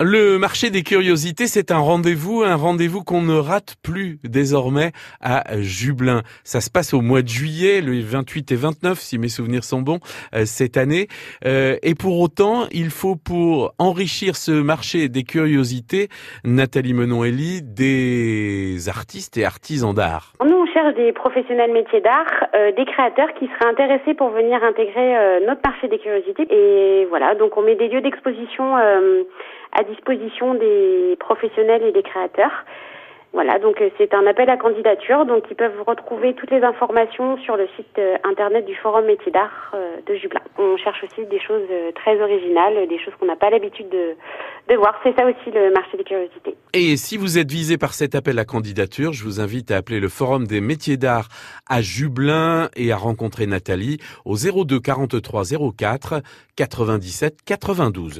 Le marché des curiosités, c'est un rendez-vous, un rendez-vous qu'on ne rate plus désormais à Jublin. Ça se passe au mois de juillet, le 28 et 29, si mes souvenirs sont bons, euh, cette année. Euh, et pour autant, il faut pour enrichir ce marché des curiosités, Nathalie Menon-Elie, des artistes et artisans d'art. Nous, on cherche des professionnels métiers d'art, euh, des créateurs qui seraient intéressés pour venir intégrer notre marché des curiosités. Et voilà, donc on met des lieux d'exposition à disposition des professionnels et des créateurs. Voilà, donc euh, c'est un appel à candidature, donc ils peuvent retrouver toutes les informations sur le site euh, internet du Forum Métier d'Art euh, de Jublin. On cherche aussi des choses très originales, des choses qu'on n'a pas l'habitude de, voir. C'est ça aussi le marché des curiosités. Et si vous êtes visé par cet appel à candidature, je vous invite à appeler le Forum des métiers d'art à Jublin et à rencontrer Nathalie au 02 43 04 97 92.